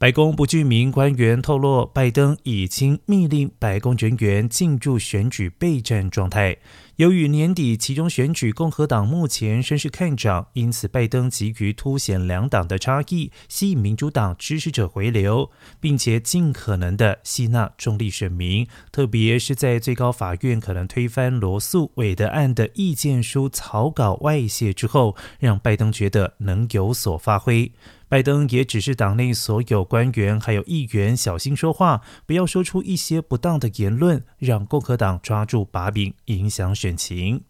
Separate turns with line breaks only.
白宫不具名官员透露，拜登已经命令白宫人员进入选举备战状态。由于年底其中选举，共和党目前声势看涨，因此拜登急于凸显两党的差异，吸引民主党支持者回流，并且尽可能的吸纳中立选民。特别是在最高法院可能推翻罗素韦德案的意见书草稿外泄之后，让拜登觉得能有所发挥。拜登也只是党内所有官员还有议员小心说话，不要说出一些不当的言论，让共和党抓住把柄，影响选情。